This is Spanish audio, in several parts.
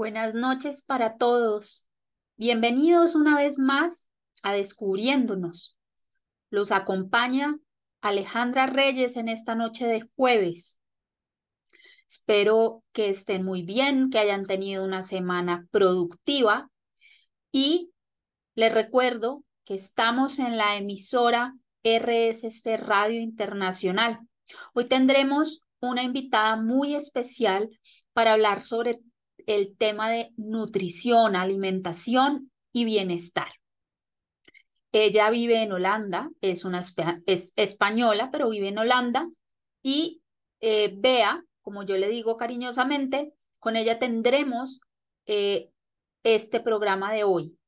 Buenas noches para todos. Bienvenidos una vez más a Descubriéndonos. Los acompaña Alejandra Reyes en esta noche de jueves. Espero que estén muy bien, que hayan tenido una semana productiva y les recuerdo que estamos en la emisora RSC Radio Internacional. Hoy tendremos una invitada muy especial para hablar sobre el tema de nutrición, alimentación y bienestar. Ella vive en Holanda, es, una, es española, pero vive en Holanda. Y eh, Bea, como yo le digo cariñosamente, con ella tendremos eh, este programa de hoy.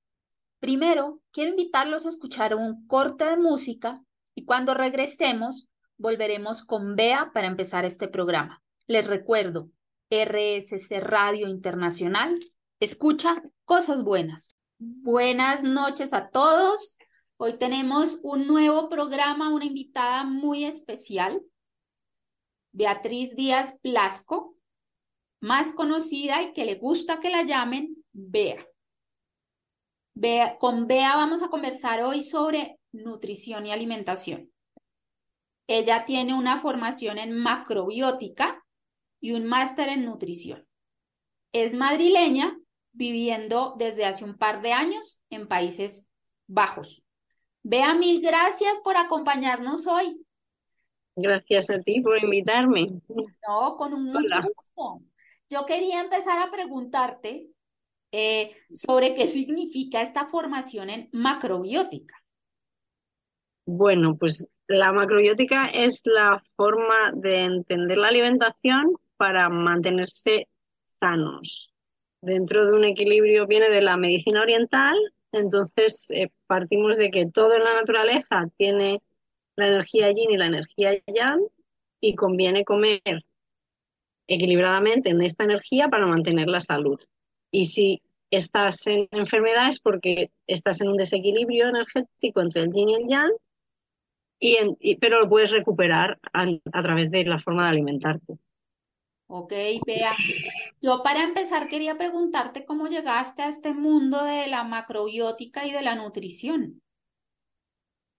Primero, quiero invitarlos a escuchar un corte de música y cuando regresemos volveremos con Bea para empezar este programa. Les recuerdo, RSC Radio Internacional. Escucha cosas buenas. Buenas noches a todos. Hoy tenemos un nuevo programa, una invitada muy especial, Beatriz Díaz Blasco, más conocida y que le gusta que la llamen Bea. Bea. Con Bea vamos a conversar hoy sobre nutrición y alimentación. Ella tiene una formación en macrobiótica y un máster en nutrición. Es madrileña, viviendo desde hace un par de años en Países Bajos. Bea, mil gracias por acompañarnos hoy. Gracias a ti por invitarme. No, con un mucho gusto. Yo quería empezar a preguntarte eh, sobre qué significa esta formación en macrobiótica. Bueno, pues la macrobiótica es la forma de entender la alimentación para mantenerse sanos. Dentro de un equilibrio viene de la medicina oriental, entonces eh, partimos de que todo en la naturaleza tiene la energía yin y la energía yang y conviene comer equilibradamente en esta energía para mantener la salud. Y si estás en enfermedad es porque estás en un desequilibrio energético entre el yin y el yang, y pero lo puedes recuperar a través de la forma de alimentarte. Ok, vea. Yo para empezar quería preguntarte cómo llegaste a este mundo de la macrobiótica y de la nutrición.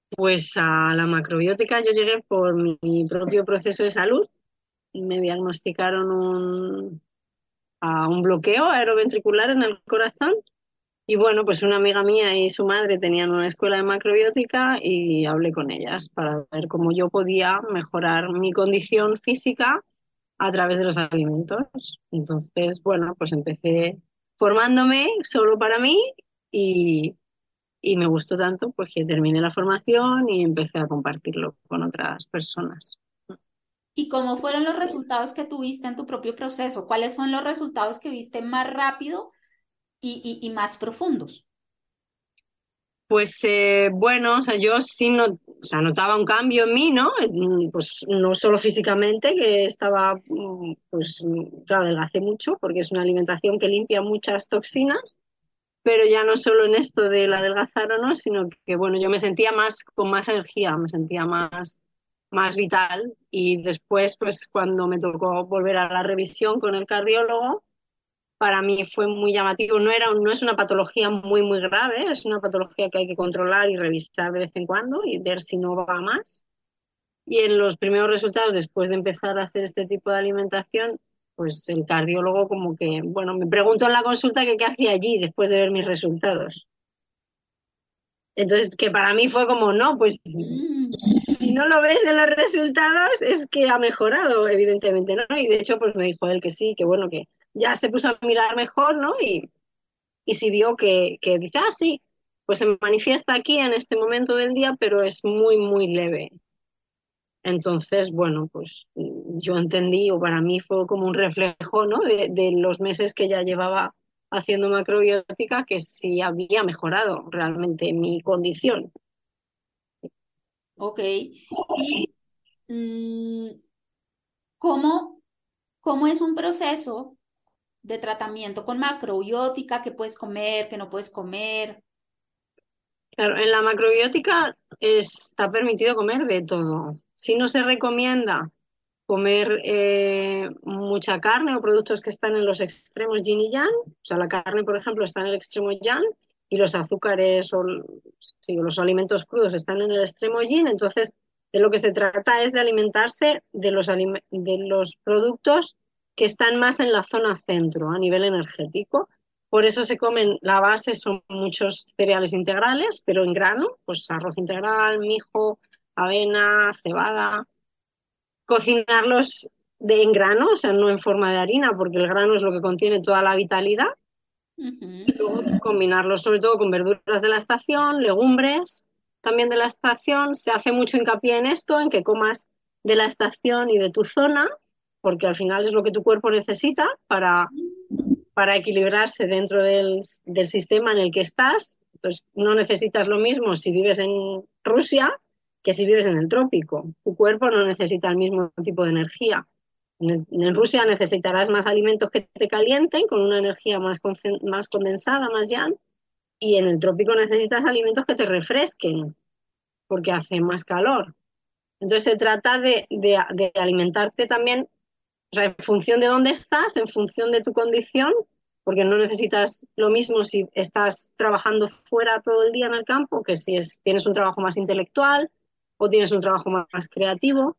Pues a la macrobiótica yo llegué por mi propio proceso de salud. Me diagnosticaron un, a un bloqueo aeroventricular en el corazón. Y bueno, pues una amiga mía y su madre tenían una escuela de macrobiótica y hablé con ellas para ver cómo yo podía mejorar mi condición física a través de los alimentos. Entonces, bueno, pues empecé formándome solo para mí y, me gustó tanto pues que terminé la formación y empecé a compartirlo con otras personas. ¿Y cómo fueron los resultados que tuviste en tu propio proceso? ¿Cuáles son los resultados que viste más rápido y, y más profundos? Pues eh, bueno, o sea, yo sí no, o sea, notaba un cambio en mí, ¿no? Mm, pues no solo físicamente, que estaba, mm, pues claro, adelgacé mucho porque es una alimentación que limpia muchas toxinas, pero ya no solo en esto del adelgazar o no, sino que bueno, yo me sentía más con más energía, me sentía más más vital y después pues cuando me tocó volver a la revisión con el cardiólogo para mí fue muy llamativo. No, era, no es una patología muy, muy grave, es una patología que hay que controlar y revisar de vez en cuando y ver si no va más. Y en los primeros resultados, después de empezar a hacer este tipo de alimentación, pues el cardiólogo como que, bueno, me preguntó en la consulta que qué hacía allí después de ver mis resultados. Entonces, que para mí fue como, no, pues mm. si no lo ves en los resultados es que ha mejorado, evidentemente, ¿no? Y de hecho, pues me dijo él que sí, que bueno, que ya se puso a mirar mejor, ¿no? Y, y si vio que, que dice, ah, sí, pues se manifiesta aquí en este momento del día, pero es muy, muy leve. Entonces, bueno, pues yo entendí, o para mí fue como un reflejo, ¿no? De, de los meses que ya llevaba haciendo macrobiótica, que sí había mejorado realmente mi condición. Ok. ¿Y mm, cómo, cómo es un proceso de tratamiento con macrobiótica, que puedes comer, que no puedes comer. Claro, en la macrobiótica está permitido comer de todo. Si no se recomienda comer eh, mucha carne o productos que están en los extremos yin y yang. O sea, la carne, por ejemplo, está en el extremo yang y los azúcares o los alimentos crudos están en el extremo yin. Entonces, de lo que se trata es de alimentarse de los, de los productos que están más en la zona centro a nivel energético. Por eso se comen, la base son muchos cereales integrales, pero en grano, pues arroz integral, mijo, avena, cebada. Cocinarlos de, en grano, o sea, no en forma de harina, porque el grano es lo que contiene toda la vitalidad. Y luego combinarlos sobre todo con verduras de la estación, legumbres también de la estación. Se hace mucho hincapié en esto, en que comas de la estación y de tu zona, porque al final es lo que tu cuerpo necesita para, para equilibrarse dentro del, del sistema en el que estás. Entonces, no necesitas lo mismo si vives en Rusia que si vives en el trópico. Tu cuerpo no necesita el mismo tipo de energía. En, Rusia necesitarás más alimentos que te calienten, con una energía más, más condensada, más yang, y en el trópico necesitas alimentos que te refresquen, porque hace más calor. Entonces se trata de, de, alimentarte también o sea, en función de dónde estás, en función de tu condición, porque no necesitas lo mismo si estás trabajando fuera todo el día en el campo que si es, tienes un trabajo más intelectual o tienes un trabajo más, creativo.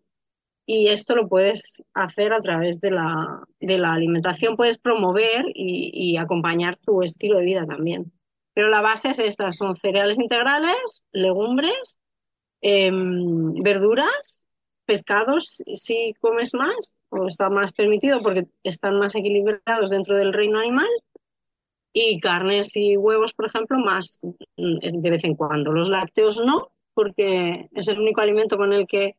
Y esto lo puedes hacer a través de la, de la alimentación, puedes promover y, y, acompañar tu estilo de vida también. Pero la base es esta, son cereales integrales, legumbres, em, verduras, pescados si comes más o está más permitido porque están más equilibrados dentro del reino animal y carnes y huevos, por ejemplo, más mm, de vez en cuando. Los lácteos no, porque es el único alimento con el que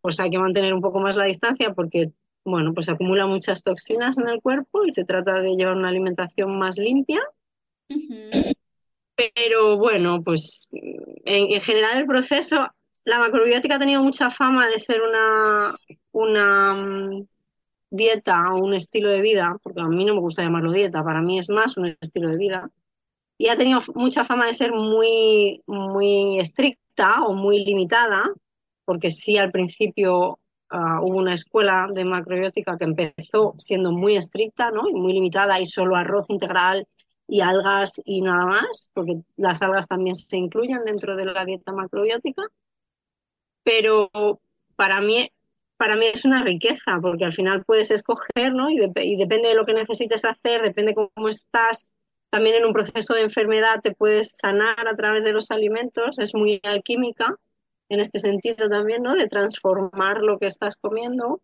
pues hay que mantener un poco más la distancia porque bueno, pues acumula muchas toxinas en el cuerpo y se trata de llevar una alimentación más limpia. Pero bueno, pues en, general el proceso, la macrobiótica ha tenido mucha fama de ser una, una mm, dieta o un estilo de vida, porque a mí no me gusta llamarlo dieta, para mí es más un estilo de vida y ha tenido mucha fama de ser muy, muy estricta o muy limitada, porque sí al principio uh, hubo una escuela de macrobiótica que empezó siendo muy estricta ¿no? y muy limitada y solo arroz integral y algas y nada más, porque las algas también se incluyen dentro de la dieta macrobiótica. Pero para mí, para mí es una riqueza, porque al final puedes escoger, ¿no? Y, depende de lo que necesites hacer, depende cómo estás, también en un proceso de enfermedad te puedes sanar a través de los alimentos, es muy alquímica en este sentido también, ¿no? De transformar lo que estás comiendo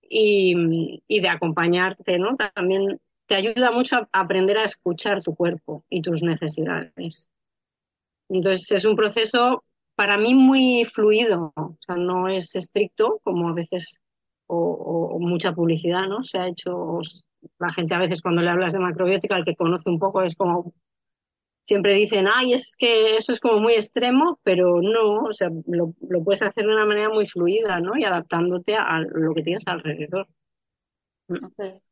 y, y de acompañarte, ¿no? También te ayuda mucho a aprender a escuchar tu cuerpo y tus necesidades. Entonces es un proceso para mí muy fluido, o sea, no es estricto como a veces o, o mucha publicidad, ¿no? Se ha hecho la gente a veces cuando le hablas de macrobiótica, el que conoce un poco es como, siempre dicen, ay, es que eso es como muy extremo, pero no, o sea, lo, lo puedes hacer de una manera muy fluida, ¿no? Y adaptándote a lo que tienes alrededor. Okay.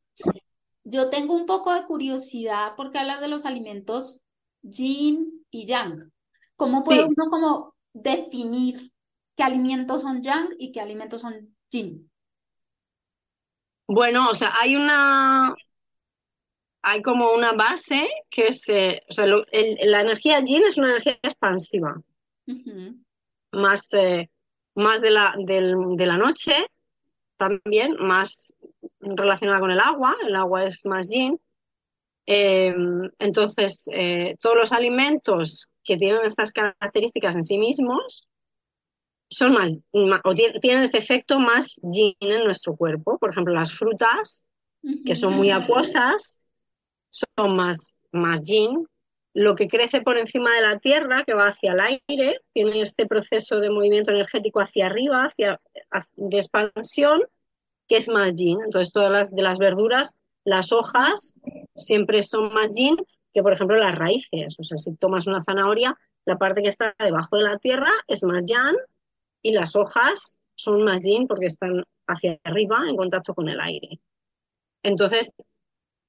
Yo tengo un poco de curiosidad porque hablas de los alimentos yin y yang. ¿Cómo puede sí. uno como definir qué alimentos son yang y qué alimentos son yin? Bueno, o sea, hay una, hay como una base que es, eh, o sea, lo, el, la energía yin es una energía expansiva, uh -huh. más, eh, más de la, del, de la noche, también más relacionada con el agua, el agua es más yin. Eh, entonces, eh, todos los alimentos que tienen estas características en sí mismos son más, o tienen este efecto más yin en nuestro cuerpo. Por ejemplo, las frutas, que son muy acuosas, son más, más yin. Lo que crece por encima de la tierra, que va hacia el aire, tiene este proceso de movimiento energético hacia arriba, hacia, de expansión, que es más yin. Entonces, todas las de las verduras, las hojas siempre son más yin que, por ejemplo, las raíces. O sea, si tomas una zanahoria, la parte que está debajo de la tierra es más yang y las hojas son más yin porque están hacia arriba en contacto con el aire. Entonces,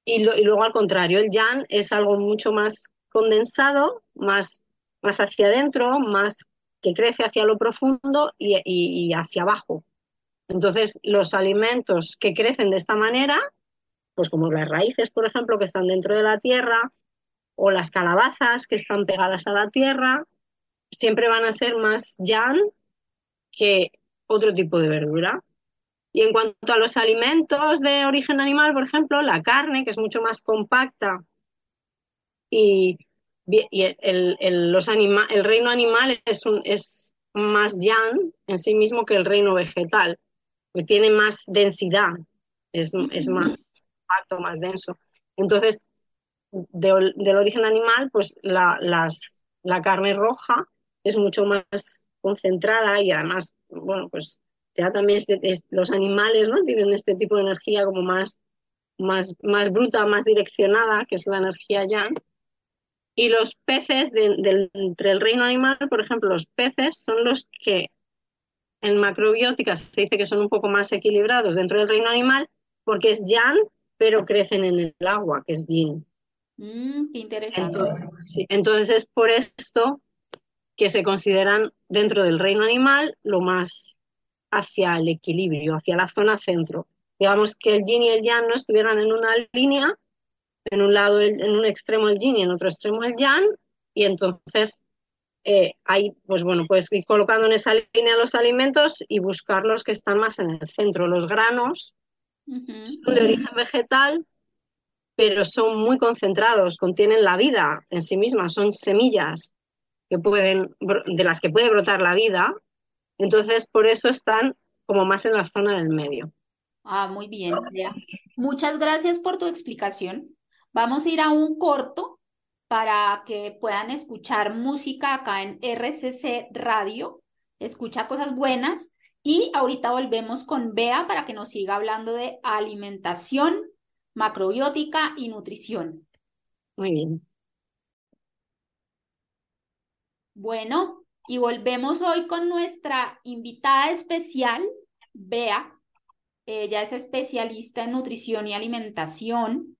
y, luego al contrario, el yang es algo mucho más condensado, más, más hacia adentro, más que crece hacia lo profundo y hacia abajo. Entonces, los alimentos que crecen de esta manera, pues como las raíces, por ejemplo, que están dentro de la tierra, o las calabazas que están pegadas a la tierra, siempre van a ser más yan que otro tipo de verdura. Y en cuanto a los alimentos de origen animal, por ejemplo, la carne, que es mucho más compacta y, el, los el reino animal es, es más yan en sí mismo que el reino vegetal, que tiene más densidad, es, es más compacto, más denso. Entonces, del origen animal, pues la, la carne roja es mucho más concentrada y además, bueno, pues ya también este, los animales, ¿no? Tienen este tipo de energía como más, más, más bruta, más direccionada, que es la energía yang. Y los peces de, entre el reino animal, por ejemplo, los peces son los que en macrobiótica se dice que son un poco más equilibrados dentro del reino animal porque es yang, pero crecen en el agua, que es yin. Mm, interesante. Entonces, entonces es por esto que se consideran dentro del reino animal lo más hacia el equilibrio, hacia la zona centro. Digamos que el yin y el yang no estuvieran en una línea, en un lado, en un extremo el yin y en otro extremo el yang, y entonces eh, hay, pues bueno, puedes ir colocando en esa línea los alimentos y buscar los que están más en el centro. Los granos son de origen vegetal, pero son muy concentrados, contienen la vida en sí mismas, son semillas que pueden, de las que puede brotar la vida, entonces por eso están como más en la zona del medio. Ah, muy bien, Muchas gracias por tu explicación. Vamos a ir a un corto para que puedan escuchar música acá en RCC Radio. Escucha cosas buenas. Y ahorita volvemos con Bea para que nos siga hablando de alimentación, macrobiótica y nutrición. Muy bien. Bueno, y volvemos hoy con nuestra invitada especial, Bea. Ella es especialista en nutrición y alimentación.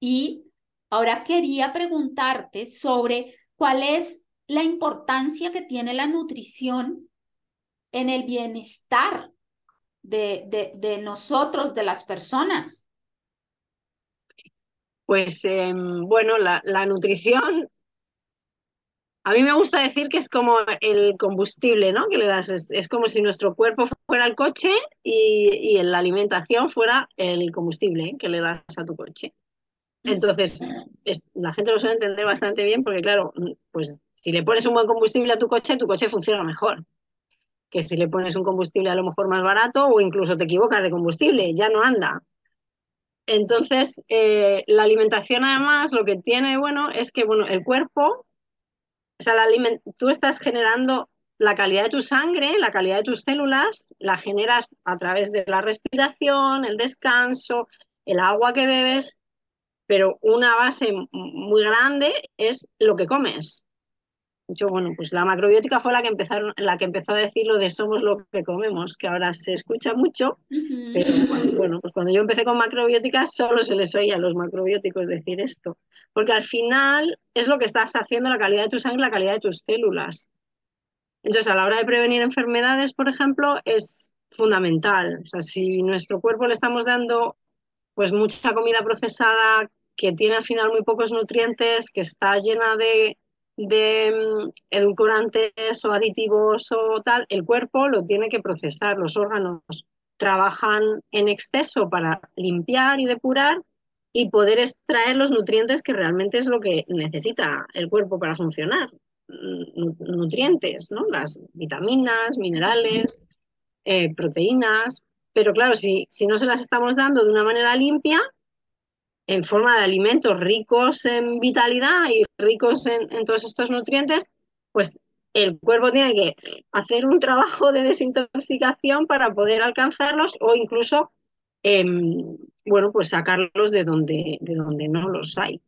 Y ahora quería preguntarte sobre cuál es la importancia que tiene la nutrición en el bienestar de, de, nosotros, de las personas. Pues em, bueno, la, la, nutrición a mí me gusta decir que es como el combustible, ¿no? Que le das, es, como si nuestro cuerpo fuera el coche y, la alimentación fuera el combustible que le das a tu coche. Entonces, la gente lo suele entender bastante bien porque, claro, pues si le pones un buen combustible a tu coche, tu coche funciona mejor que si le pones un combustible a lo mejor más barato o incluso te equivocas de combustible, ya no anda. Entonces, eh, la alimentación además lo que tiene bueno es que bueno, el cuerpo o sea, tú estás generando la calidad de tu sangre, la calidad de tus células, la generas a través de la respiración, el descanso, el agua que bebes, pero una base muy grande es lo que comes. Yo, bueno, pues la macrobiótica fue la que, empezaron, la que empezó a decir lo de somos lo que comemos, que ahora se escucha mucho, pero bueno, pues cuando yo empecé con macrobiótica solo se les oía a los macrobióticos decir esto, porque al final es lo que estás haciendo la calidad de tu sangre, la calidad de tus células. Entonces, a la hora de prevenir enfermedades, por ejemplo, es fundamental. O sea, si nuestro cuerpo le estamos dando pues mucha comida procesada que tiene al final muy pocos nutrientes, que está llena de de mm, edulcorantes o aditivos o tal, el cuerpo lo tiene que procesar, los órganos trabajan en exceso para limpiar y depurar y poder extraer los nutrientes que realmente es lo que necesita el cuerpo para funcionar. Mm, nutrientes, ¿no? Las vitaminas, minerales, eh, proteínas. Pero claro, si, si no se las estamos dando de una manera limpia, en forma de alimentos ricos en vitalidad y ricos en, todos estos nutrientes, pues el cuerpo tiene que hacer un trabajo de desintoxicación para poder alcanzarlos o incluso, em, bueno, pues sacarlos de donde, de donde no los hay.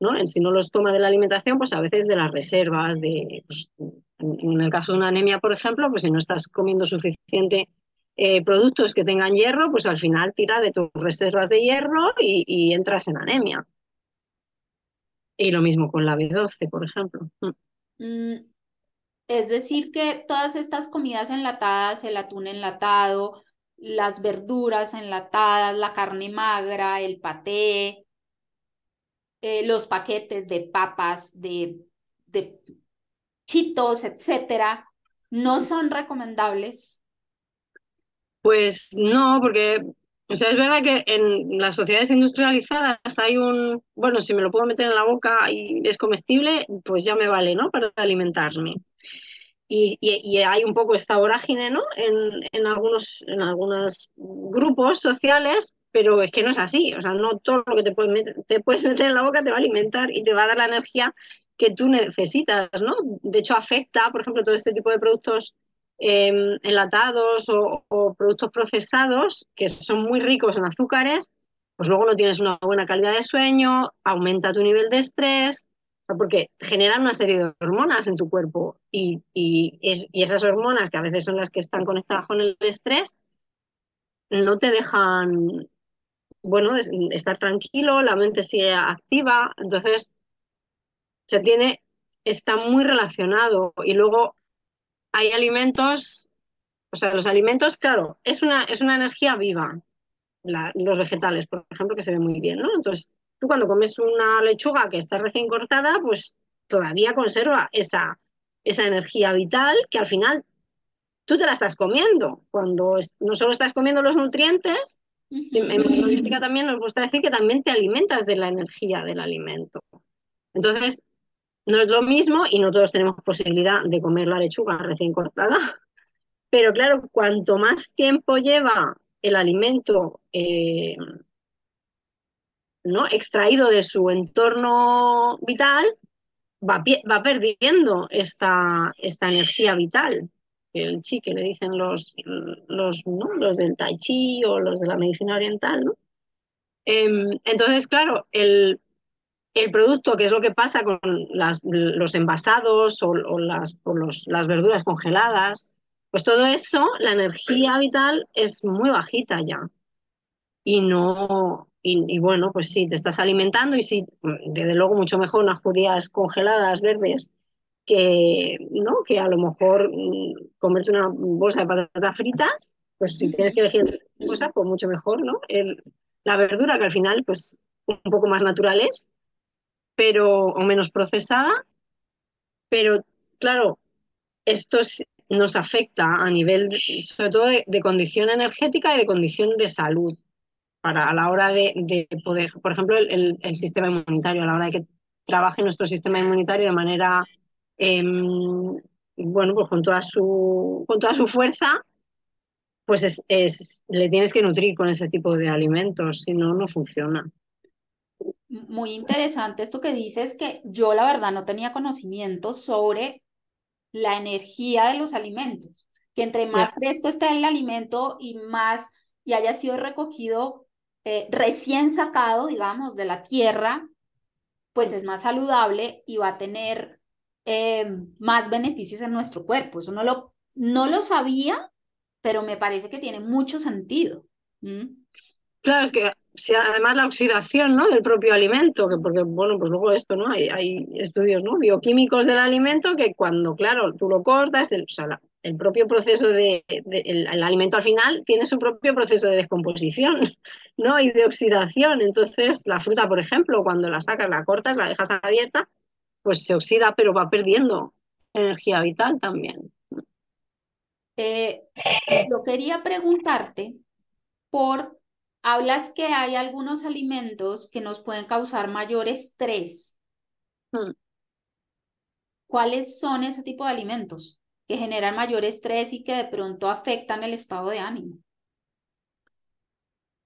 ¿no? Si no los toma de la alimentación, pues a veces de las reservas, de, pues, en el caso de una anemia, por ejemplo, pues si no estás comiendo suficiente eh, productos que tengan hierro, pues al final tira de tus reservas de hierro y, entras en anemia. Y lo mismo con la B12, por ejemplo. Mm. Mm, Es decir, que todas estas comidas enlatadas, el atún enlatado, las verduras enlatadas, la carne magra, el paté, eh, los paquetes de papas, de, de chitos, etcétera, no son recomendables. Pues no, porque o sea, es verdad que en las sociedades industrializadas hay un, bueno, si me lo puedo meter en la boca y es comestible, pues ya me vale, ¿no? Para alimentarme. Y, y, hay un poco esta vorágine, ¿no? En, en, algunos, en algunos grupos sociales, pero es que no es así. O sea, no todo lo que te puedes, meter, te puedes meter en la boca te va a alimentar y te va a dar la energía que tú necesitas, ¿no? De hecho, afecta, por ejemplo, todo este tipo de productos eh, enlatados o, productos procesados que son muy ricos en azúcares, pues luego no tienes una buena calidad de sueño, aumenta tu nivel de estrés, porque generan una serie de hormonas en tu cuerpo y, y, y, esas hormonas, que a veces son las que están conectadas con el estrés, no te dejan, bueno, estar tranquilo, la mente sigue activa, entonces se tiene, está muy relacionado y luego hay alimentos, o sea, los alimentos, claro, es una, es una energía viva, la, los vegetales, por ejemplo, que se ve muy bien, ¿no? Entonces, tú cuando comes una lechuga que está recién cortada, pues todavía conserva esa, esa energía vital que al final tú te la estás comiendo. Cuando no solo estás comiendo los nutrientes, uh -huh. en política también nos gusta decir que también te alimentas de la energía del alimento. Entonces, no es lo mismo y no todos tenemos posibilidad de comer la lechuga recién cortada, pero claro, cuanto más tiempo lleva el alimento eh, ¿no? extraído de su entorno vital, va, va perdiendo esta, esta, energía vital. El chi que le dicen los, los, los del tai chi o los de la medicina oriental. ¿no? Eh, entonces, claro, el, el producto, que es lo que pasa con las, los envasados o, las, o los, las verduras congeladas, pues todo eso, la energía vital es muy bajita ya. Y no, y, bueno, pues sí, te estás alimentando y sí, desde luego mucho mejor unas judías congeladas verdes que, ¿no? que a lo mejor comerte una bolsa de patatas fritas, pues si tienes que elegir cosa, pues mucho mejor, ¿no? El, la verdura que al final, pues un poco más natural es, pero, o menos procesada, pero claro, esto nos afecta a nivel, sobre todo, de, condición energética y de condición de salud, para a la hora de, de poder, por ejemplo, el, sistema inmunitario, a la hora de que trabaje nuestro sistema inmunitario de manera, eh, bueno, pues con toda su, con toda su fuerza, pues es, es, le tienes que nutrir con ese tipo de alimentos, si no, no funciona muy interesante esto que dices, que yo la verdad no tenía conocimiento sobre la energía de los alimentos, que entre más fresco esté el alimento y más y haya sido recogido eh, recién sacado, digamos, de la tierra, pues es más saludable y va a tener eh, más beneficios en nuestro cuerpo. Eso no lo, no lo sabía, pero me parece que tiene mucho sentido. ¿Mm? Claro, es que si además la oxidación ¿no? del propio alimento, que porque, bueno, pues luego esto, ¿no? Hay, hay estudios ¿no? bioquímicos del alimento que cuando, claro, tú lo cortas, el, sea, el propio proceso de, el, alimento al final tiene su propio proceso de descomposición, ¿no? Y de oxidación. Entonces, la fruta, por ejemplo, cuando la sacas, la cortas, la dejas abierta, pues se oxida, pero va perdiendo energía vital también. Eh, yo quería preguntarte por hablas que hay algunos alimentos que nos pueden causar mayor estrés. Hmm. ¿Cuáles son ese tipo de alimentos que generan mayor estrés y que de pronto afectan el estado de ánimo?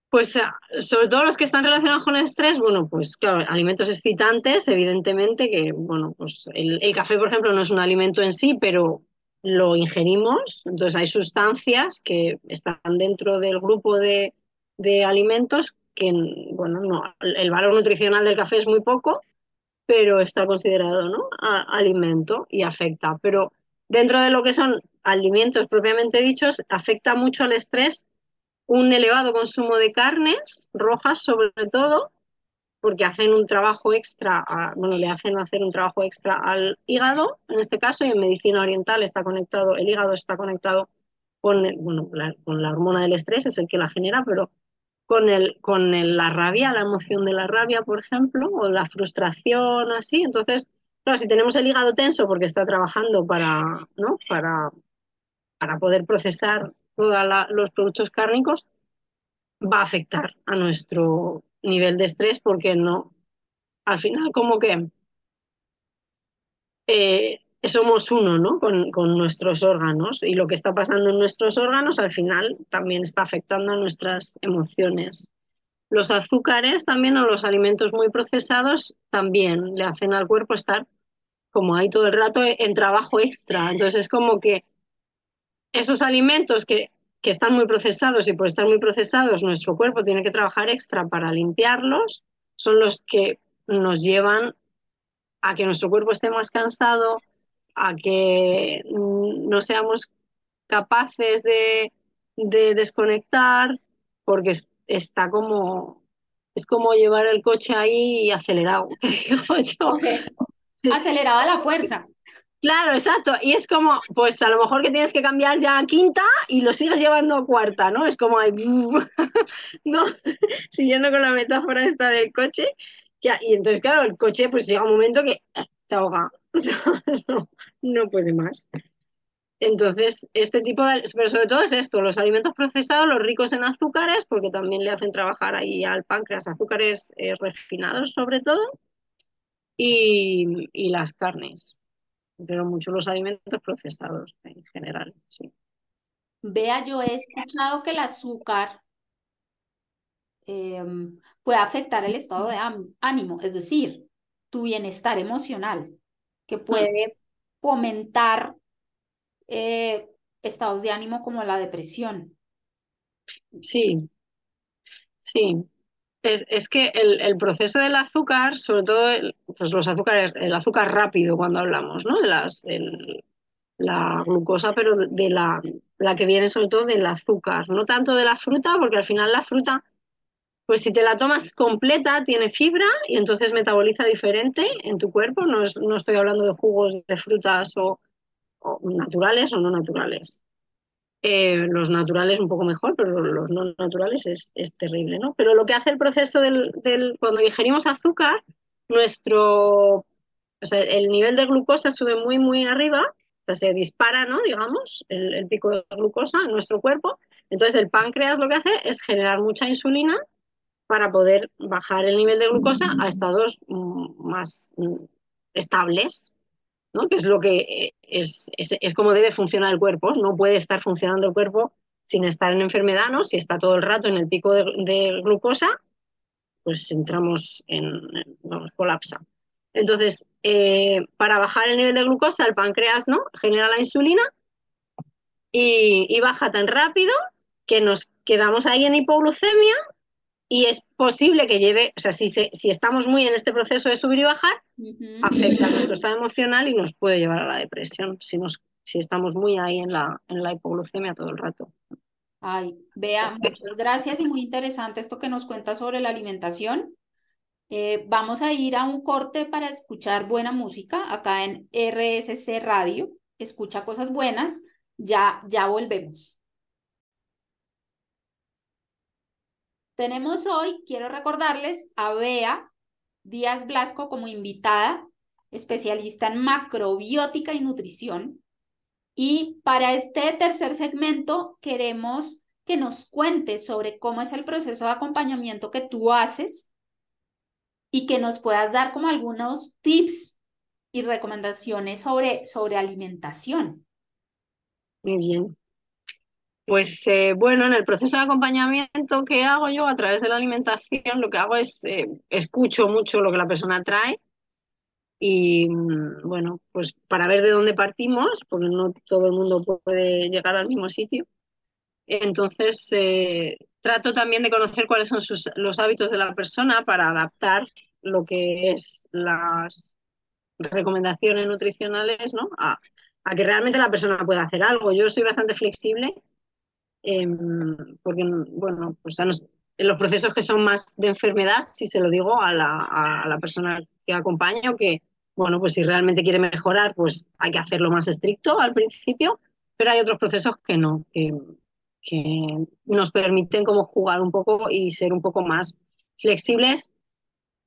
Pues ah, sobre todo los que están relacionados con el estrés, bueno, pues claro, alimentos excitantes, evidentemente, que bueno, pues el, el café, por ejemplo, no es un alimento en sí, pero lo ingerimos, entonces hay sustancias que están dentro del grupo de, de alimentos que, bueno, no, el valor nutricional del café es muy poco, pero está considerado ¿no? Alimento y afecta. Pero dentro de lo que son alimentos propiamente dichos, afecta mucho al estrés un elevado consumo de carnes rojas sobre todo porque hacen un trabajo extra, bueno, le hacen hacer un trabajo extra al hígado, en este caso, y en medicina oriental está conectado, el hígado está conectado con, bueno, la, con la hormona del estrés, es el que la genera, pero con, el, con la rabia, la emoción de la rabia, por ejemplo, o la frustración, así. Entonces, claro, si tenemos el hígado tenso porque está trabajando para, ¿no? para, para poder procesar todos los productos cárnicos, va a afectar a nuestro nivel de estrés porque no, al final como que eh, somos uno ¿no? Con, con, nuestros órganos y lo que está pasando en nuestros órganos al final también está afectando a nuestras emociones. Los azúcares también o los alimentos muy procesados también le hacen al cuerpo estar como ahí todo el rato en trabajo extra. Entonces es como que esos alimentos que que están muy procesados y por estar muy procesados nuestro cuerpo tiene que trabajar extra para limpiarlos, son los que nos llevan a que nuestro cuerpo esté más cansado, a que mm, no seamos capaces de, desconectar, porque está como, es como llevar el coche ahí acelerado, yo. Acelerado a la fuerza. Claro, exacto. Y es como, pues a lo mejor que tienes que cambiar ya a quinta y lo sigues llevando a cuarta, ¿no? Es como, no, siguiendo con la metáfora esta del coche. y entonces, claro, el coche pues llega un momento que se ahoga, no, no puede más. Entonces, este tipo de, pero sobre todo es esto, los alimentos procesados, los ricos en azúcares, porque también le hacen trabajar ahí al páncreas azúcares eh, refinados sobre todo, y, y las carnes pero mucho los alimentos procesados en general, sí. Vea, yo he escuchado que el azúcar em, puede afectar el estado de ánimo, es decir, tu bienestar emocional, que mm. puede fomentar eh, estados de ánimo como la depresión. Sí, sí. Es, que el, proceso del azúcar, sobre todo pues los azúcares, el azúcar rápido cuando hablamos, ¿no? Las, la glucosa, pero de la, la que viene sobre todo del azúcar, no tanto de la fruta, porque al final la fruta, pues si te la tomas completa, tiene fibra y entonces metaboliza diferente en tu cuerpo. No, no estoy hablando de jugos de frutas o naturales o no naturales. Eh, los naturales un poco mejor, pero los no naturales es, es terrible, ¿no? Pero lo que hace el proceso del, del, cuando ingerimos azúcar, nuestro, o sea, el nivel de glucosa sube muy, muy arriba, o sea, se dispara, ¿no? Digamos, el pico de glucosa en nuestro cuerpo. Entonces el páncreas lo que hace es generar mucha insulina para poder bajar el nivel de glucosa a estados mm, más mm, estables, que es lo que eh, es, es, como debe funcionar el cuerpo. No puede estar funcionando el cuerpo sin estar en enfermedad, ¿no? Si está todo el rato en el pico de, glucosa, pues entramos en, vamos, colapsa. Entonces, eh, para bajar el nivel de glucosa, el páncreas ¿no? genera la insulina y, baja tan rápido que nos quedamos ahí en hipoglucemia y es posible que lleve, o sea, si, si estamos muy en este proceso de subir y bajar, afecta a nuestro estado emocional y nos puede llevar a la depresión si, nos, si estamos muy ahí en la, en la hipoglucemia todo el rato. Ay, vea, muchas gracias y muy interesante esto que nos cuenta sobre la alimentación. Eh, vamos a ir a un corte para escuchar buena música acá en RSC Radio. Escucha cosas buenas. Ya, ya volvemos. Tenemos hoy, quiero recordarles, a Bea Díaz Blasco como invitada, especialista en macrobiótica y nutrición. Y para este tercer segmento queremos que nos cuentes sobre cómo es el proceso de acompañamiento que tú haces y que nos puedas dar como algunos tips y recomendaciones sobre, sobre alimentación. Muy bien. Pues eh, bueno, en el proceso de acompañamiento que hago yo a través de la alimentación, lo que hago es eh, escucho mucho lo que la persona trae y mm, bueno, pues para ver de dónde partimos, porque no todo el mundo puede llegar al mismo sitio. Entonces, eh, trato también de conocer cuáles son los hábitos de la persona para adaptar lo que es las recomendaciones nutricionales ¿no? a, a que realmente la persona pueda hacer algo. Yo soy bastante flexible Em, porque, bueno, pues en los procesos que son más de enfermedad, si se lo digo a la, a la persona que acompaño, que, bueno, pues si realmente quiere mejorar, pues hay que hacerlo más estricto al principio, pero hay otros procesos que no, que, que nos permiten como jugar un poco y ser un poco más flexibles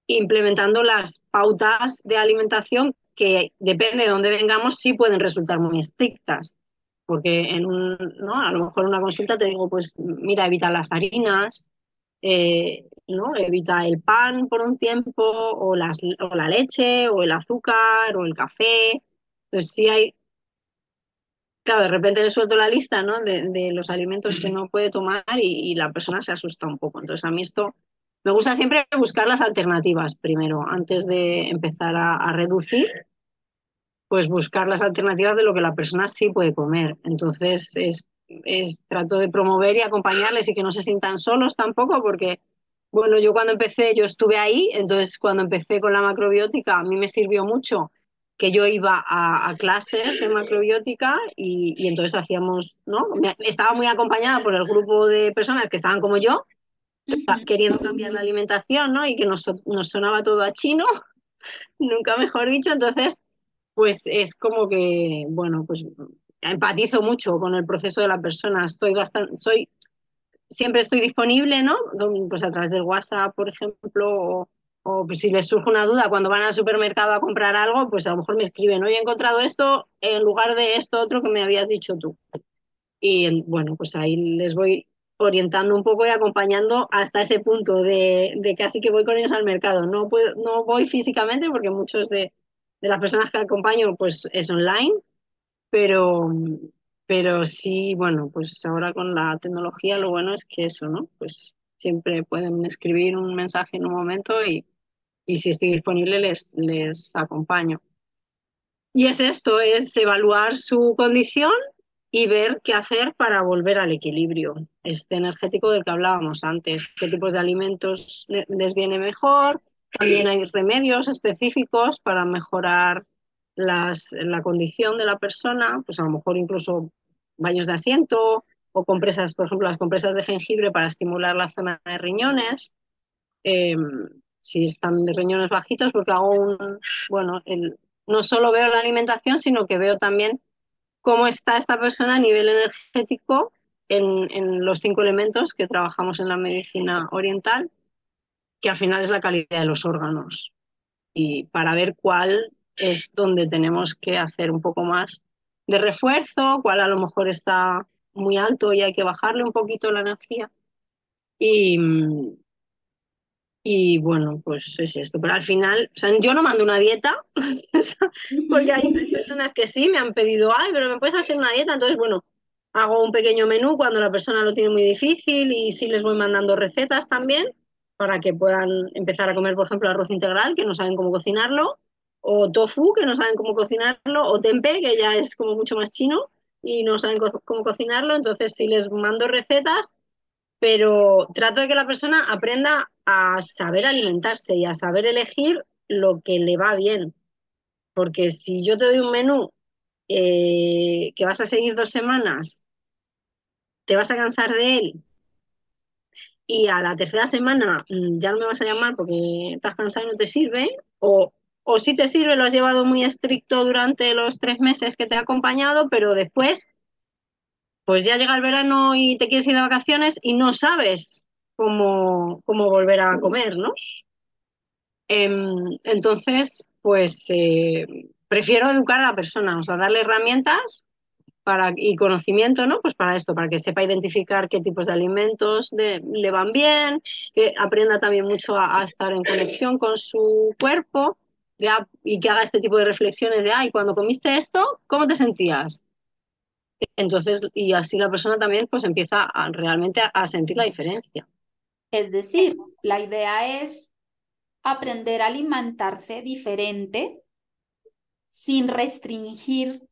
implementando las pautas de alimentación que depende de dónde vengamos sí pueden resultar muy estrictas porque en un, ¿no? a lo mejor en una consulta te digo pues mira evita las harinas eh, ¿no? evita el pan por un tiempo o, las, o la leche o el azúcar o el café entonces sí hay claro, de repente le suelto la lista ¿no? de, los alimentos que no puede tomar y, la persona se asusta un poco. Entonces, a mí esto me gusta siempre buscar las alternativas primero, antes de empezar a reducir, pues buscar las alternativas de lo que la persona sí puede comer. Entonces, es, es, trato de promover y acompañarles y que no se sientan solos tampoco, porque, bueno, yo cuando empecé, yo estuve ahí, entonces cuando empecé con la macrobiótica, a mí me sirvió mucho que yo iba a, a clases de macrobiótica y, y, entonces hacíamos, ¿no? Estaba muy acompañada por el grupo de personas que estaban como yo, queriendo cambiar la alimentación, ¿no? Y que nos, nos sonaba todo a chino, nunca mejor dicho, entonces, pues es como que, bueno, pues empatizo mucho con el proceso de la persona, estoy bastante, soy, siempre estoy disponible, ¿no? Pues a través del WhatsApp, por ejemplo, o, o pues si les surge una duda cuando van al supermercado a comprar algo, pues a lo mejor me escriben, hoy he encontrado esto en lugar de esto otro que me habías dicho tú. Y bueno, pues ahí les voy orientando un poco y acompañando hasta ese punto de, de casi que voy con ellos al mercado. No, puedo, no voy físicamente porque muchos de, de las personas que acompaño pues es online, pero, pero sí, bueno, pues ahora con la tecnología lo bueno es que eso, ¿no? Pues siempre pueden escribir un mensaje en un momento y, y si estoy disponible les, les acompaño. Y es esto, es evaluar su condición y ver qué hacer para volver al equilibrio este energético del que hablábamos antes, qué tipos de alimentos les viene mejor, también hay remedios específicos para mejorar las, la condición de la persona, pues a lo mejor incluso baños de asiento o compresas, por ejemplo, las compresas de jengibre para estimular la zona de riñones. Eh, si están de riñones bajitos, porque hago un, bueno, el, no solo veo la alimentación, sino que veo también cómo está esta persona a nivel energético en, en, los cinco elementos que trabajamos en la medicina oriental, que al final es la calidad de los órganos. Y para ver cuál es donde tenemos que hacer un poco más de refuerzo, cuál a lo mejor está muy alto y hay que bajarle un poquito la energía. Y, y bueno, pues es esto. Pero al final, o sea, yo no mando una dieta, porque hay personas que sí me han pedido, ay, pero me puedes hacer una dieta. Entonces, bueno, hago un pequeño menú cuando la persona lo tiene muy difícil y sí les voy mandando recetas también para que puedan empezar a comer, por ejemplo, arroz integral, que no saben cómo cocinarlo, o tofu, que no saben cómo cocinarlo, o tempeh, que ya es como mucho más chino y no saben cómo cocinarlo. Entonces, sí les mando recetas pero trato de que la persona aprenda a saber alimentarse y a saber elegir lo que le va bien. Porque si yo te doy un menú eh, que vas a seguir dos semanas, te vas a cansar de él y a la tercera semana mm, ya no me vas a llamar porque estás cansado y no te sirve, o, o si te sirve, lo has llevado muy estricto durante los tres meses que te ha acompañado, pero después pues ya llega el verano y te quieres ir de vacaciones y no sabes cómo, cómo volver a comer, ¿no? Eh, entonces, pues eh, prefiero educar a la persona, o sea, darle herramientas para, y conocimiento, ¿no? Pues para esto, para que sepa identificar qué tipos de alimentos le van bien, que aprenda también mucho a, estar en conexión con su cuerpo y que haga este tipo de reflexiones de, ay, cuando comiste esto, ¿cómo te sentías? Entonces, y así la persona también pues empieza a, realmente a, a sentir la diferencia. Es decir, la idea es aprender a alimentarse diferente sin restringirte,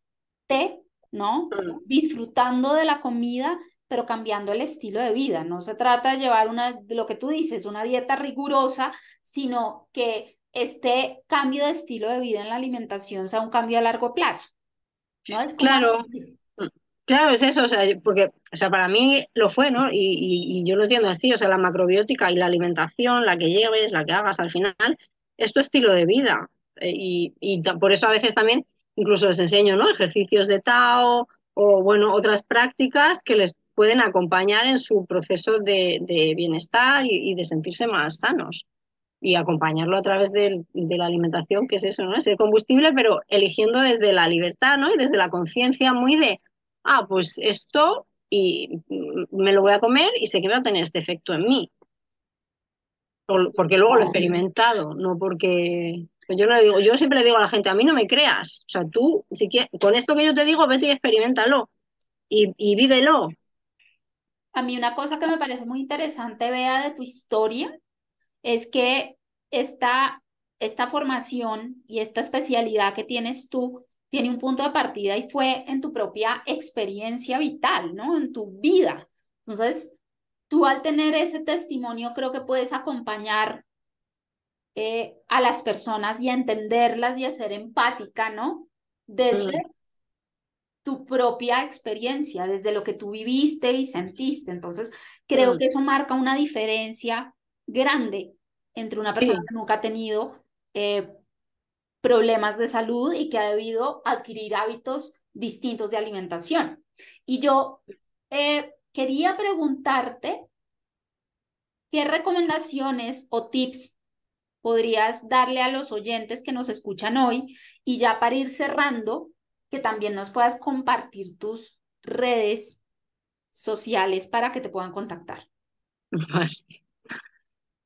¿no? Mm. Disfrutando de la comida, pero cambiando el estilo de vida. No se trata de llevar una, lo que tú dices, una dieta rigurosa, sino que este cambio de estilo de vida en la alimentación sea un cambio a largo plazo. ¿no? Es claro. Claro, es eso, o sea, porque, o sea, para mí lo fue, ¿no? Y, y, yo lo entiendo así, o sea, la macrobiótica y la alimentación, la que lleves, la que hagas al final, es tu estilo de vida. Eh, y, y por eso a veces también incluso les enseño, ¿no? Ejercicios de Tao o, bueno, otras prácticas que les pueden acompañar en su proceso de, de bienestar y, y, de sentirse más sanos. Y acompañarlo a través de, de la alimentación, que es eso, ¿no? Es el combustible, pero eligiendo desde la libertad, ¿no? Y desde la conciencia muy de ah, pues esto y me lo voy a comer y sé que va a tener este efecto en mí. Porque luego lo he experimentado, no porque yo no digo, siempre le digo a la gente, a mí no me creas. O sea, tú, si quieres, con esto que yo te digo, vete y experimentalo y, y vívelo. A mí una cosa que me parece muy interesante, vea de tu historia, es que esta, esta formación y esta especialidad que tienes tú tiene un punto de partida y fue en tu propia experiencia vital, ¿no? En tu vida. Entonces, tú al tener ese testimonio creo que puedes acompañar eh, a las personas y a entenderlas y a ser empática, ¿no? Desde mm. tu propia experiencia, desde lo que tú viviste y sentiste. Entonces, creo mm. que eso marca una diferencia grande entre una persona que nunca ha tenido eh, problemas de salud y que ha debido adquirir hábitos distintos de alimentación. Y yo eh, quería preguntarte qué recomendaciones o tips podrías darle a los oyentes que nos escuchan hoy y ya para ir cerrando, que también nos puedas compartir tus redes sociales para que te puedan contactar.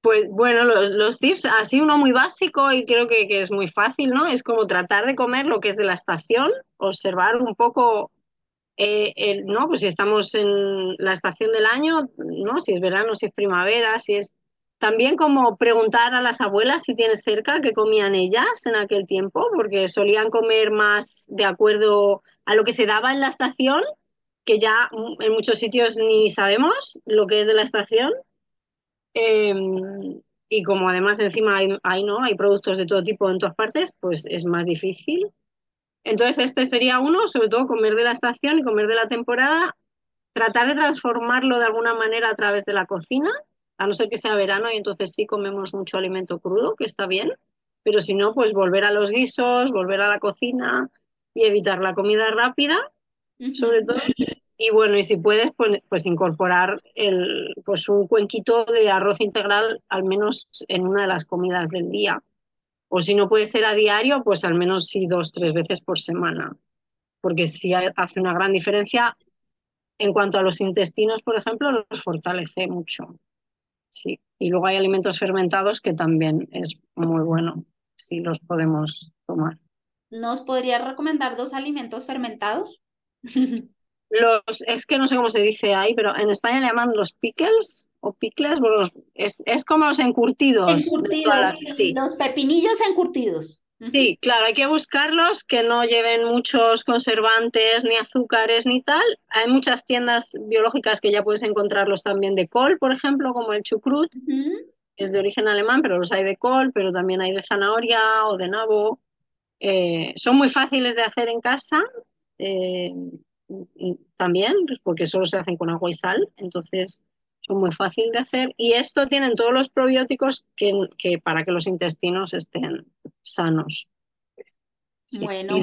Pues bueno, los, tips, así uno muy básico y creo que, que, es muy fácil, ¿no? Es como tratar de comer lo que es de la estación, observar un poco, eh, el, ¿no? Pues si estamos en la estación del año, ¿no? Si es verano, si es primavera, si es... También como preguntar a las abuelas si tienes cerca qué comían ellas en aquel tiempo, porque solían comer más de acuerdo a lo que se daba en la estación, que ya en muchos sitios ni sabemos lo que es de la estación. Em, y como además encima hay, ¿no? hay productos de todo tipo en todas partes, pues es más difícil. Entonces este sería uno, sobre todo comer de la estación y comer de la temporada, tratar de transformarlo de alguna manera a través de la cocina, a no ser que sea verano y entonces sí comemos mucho alimento crudo, que está bien, pero si no, pues volver a los guisos, volver a la cocina y evitar la comida rápida, sobre todo y bueno, y si puedes, pues, pues, incorporar el, pues un cuenquito de arroz integral al menos en una de las comidas del día. O si no puede ser a diario, pues al menos sí dos, tres veces por semana. Porque sí hace una gran diferencia en cuanto a los intestinos, por ejemplo, los fortalece mucho. Sí. Y luego hay alimentos fermentados que también es muy bueno si los podemos tomar. ¿Nos podría recomendar dos alimentos fermentados? Los, es que no sé cómo se dice ahí, pero en España le llaman los pickles o pickles, bueno, es, es como los encurtidos. Encurtidos, sí. los pepinillos encurtidos. Sí, claro, hay que buscarlos que no lleven muchos conservantes, ni azúcares, ni tal. Hay muchas tiendas biológicas que ya puedes encontrarlos también de col, por ejemplo, como el chucrut. Es de origen alemán, pero los hay de col, pero también hay de zanahoria o de nabo. Eh, son muy fáciles de hacer en casa. Eh, también, porque solo se hacen con agua y sal, entonces son muy fáciles de hacer. Y esto tienen todos los probióticos que, que para que los intestinos estén sanos. Bueno,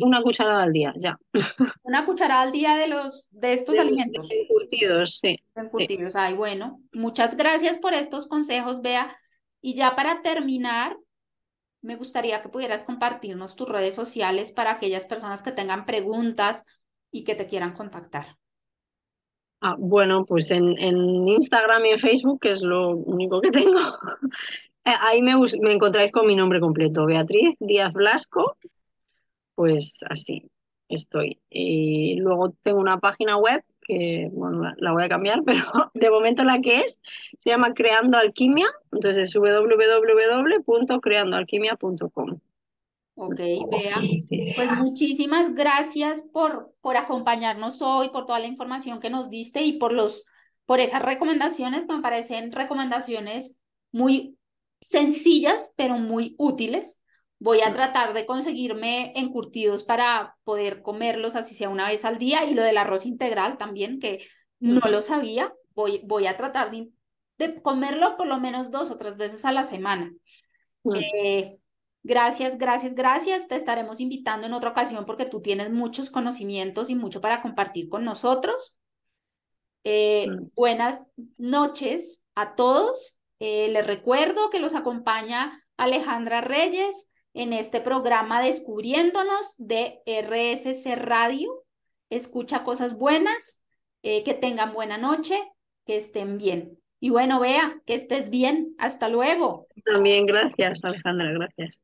una cucharada al día, ya. Una cucharada al día de los de estos alimentos. Encurtidos, sí. Encurtidos. Ay, bueno, muchas gracias por estos consejos, Bea. Y ya para terminar, me gustaría que pudieras compartirnos tus redes sociales para aquellas personas que tengan preguntas y que te quieran contactar? Ah, bueno, pues en, en, Instagram y en Facebook, que es lo único que tengo, eh, ahí me, me encontráis con mi nombre completo, Beatriz Díaz Blasco, pues así estoy. Y luego tengo una página web que, bueno, la voy a cambiar, pero de momento la que es se llama Creando Alquimia, entonces es www.creandoalquimia.com. Ok, vea. Pues muchísimas gracias por, por acompañarnos hoy, por toda la información que nos diste y por, los, por esas recomendaciones que me parecen recomendaciones muy sencillas, pero muy útiles Voy a tratar de conseguirme encurtidos para poder comerlos así sea una vez al día y lo del arroz integral también, que no lo sabía. Voy, voy a tratar de, de comerlo por lo menos dos o tres veces a la semana. Eh, gracias, gracias, gracias. Te estaremos invitando en otra ocasión porque tú tienes muchos conocimientos y mucho para compartir con nosotros. Eh, buenas noches a todos. Eh, les recuerdo que los acompaña Alejandra Reyes en este programa Descubriéndonos de RSC Radio. Escucha cosas buenas, eh, que tengan buena noche, que estén bien. Y bueno, vea, que estés bien. Hasta luego. También gracias, Alejandra, gracias.